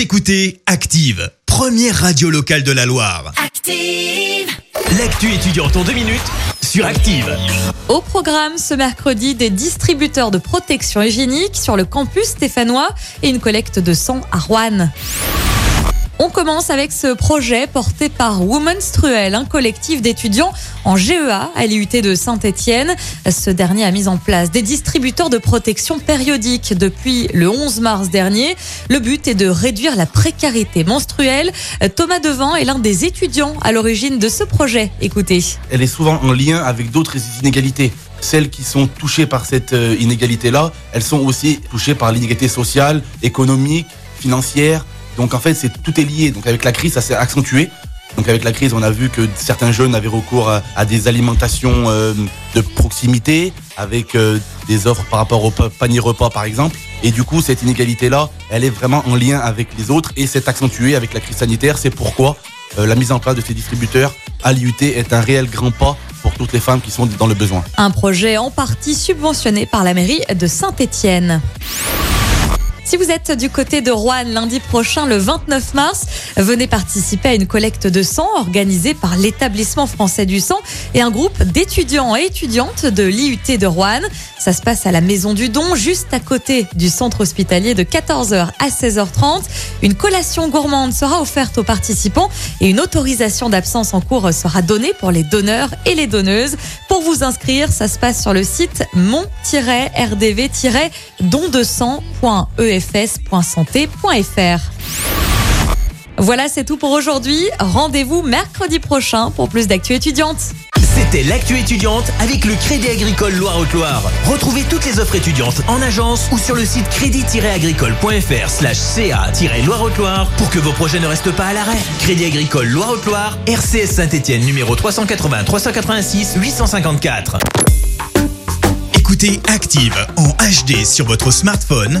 Vous écoutez Active, première radio locale de la Loire. Active. L'actu étudiante en deux minutes sur Active. Au programme ce mercredi, des distributeurs de protection hygiénique sur le campus stéphanois et une collecte de sang à Rouen. On commence avec ce projet porté par Womenstruel, un collectif d'étudiants en GEA à l'IUT de Saint-Étienne. Ce dernier a mis en place des distributeurs de protection périodique depuis le 11 mars dernier. Le but est de réduire la précarité menstruelle. Thomas Devant est l'un des étudiants à l'origine de ce projet. Écoutez. elle est souvent en lien avec d'autres inégalités. Celles qui sont touchées par cette euh, inégalité-là, elles sont aussi touchées par l'inégalité sociale, économique, financière. Donc en fait, c'est tout est lié. Donc avec la crise, ça s'est accentué. Donc avec la crise, on a vu que certains jeunes avaient recours à, des alimentations euh, de proximité, avec euh, des offres par rapport au pa- panier repas par exemple. Et du coup, cette inégalité-là, elle est vraiment en lien avec les autres et s'est accentuée avec la crise sanitaire. C'est pourquoi euh, la mise en place de ces distributeurs à l'IUT est un réel grand pas pour toutes les femmes qui sont dans le besoin. Un projet en partie subventionné par la mairie de Saint-Étienne. Si vous êtes du côté de Rouen lundi prochain, le 29 mars, venez participer à une collecte de sang organisée par l'établissement français du sang et un groupe d'étudiants et étudiantes de l'IUT de Rouen. Ça se passe à la Maison du Don, juste à côté du centre hospitalier de 14h à 16h30. Une collation gourmande sera offerte aux participants et une autorisation d'absence en cours sera donnée pour les donneurs et les donneuses. Pour vous inscrire, ça se passe sur le site mon-rdv-don200.efs.santé.fr. Voilà, c'est tout pour aujourd'hui. Rendez-vous mercredi prochain pour plus d'actu étudiante. C'était l'actu étudiante avec le Crédit Agricole Loire-Haute-Loire. Retrouvez toutes les offres étudiantes en agence ou sur le site crédit-agricole.fr slash ca-loire-haute-loire pour que vos projets ne restent pas à l'arrêt. Crédit Agricole Loire-Haute-Loire, RCS Saint-Etienne numéro 380 386 854. Écoutez Active en HD sur votre smartphone,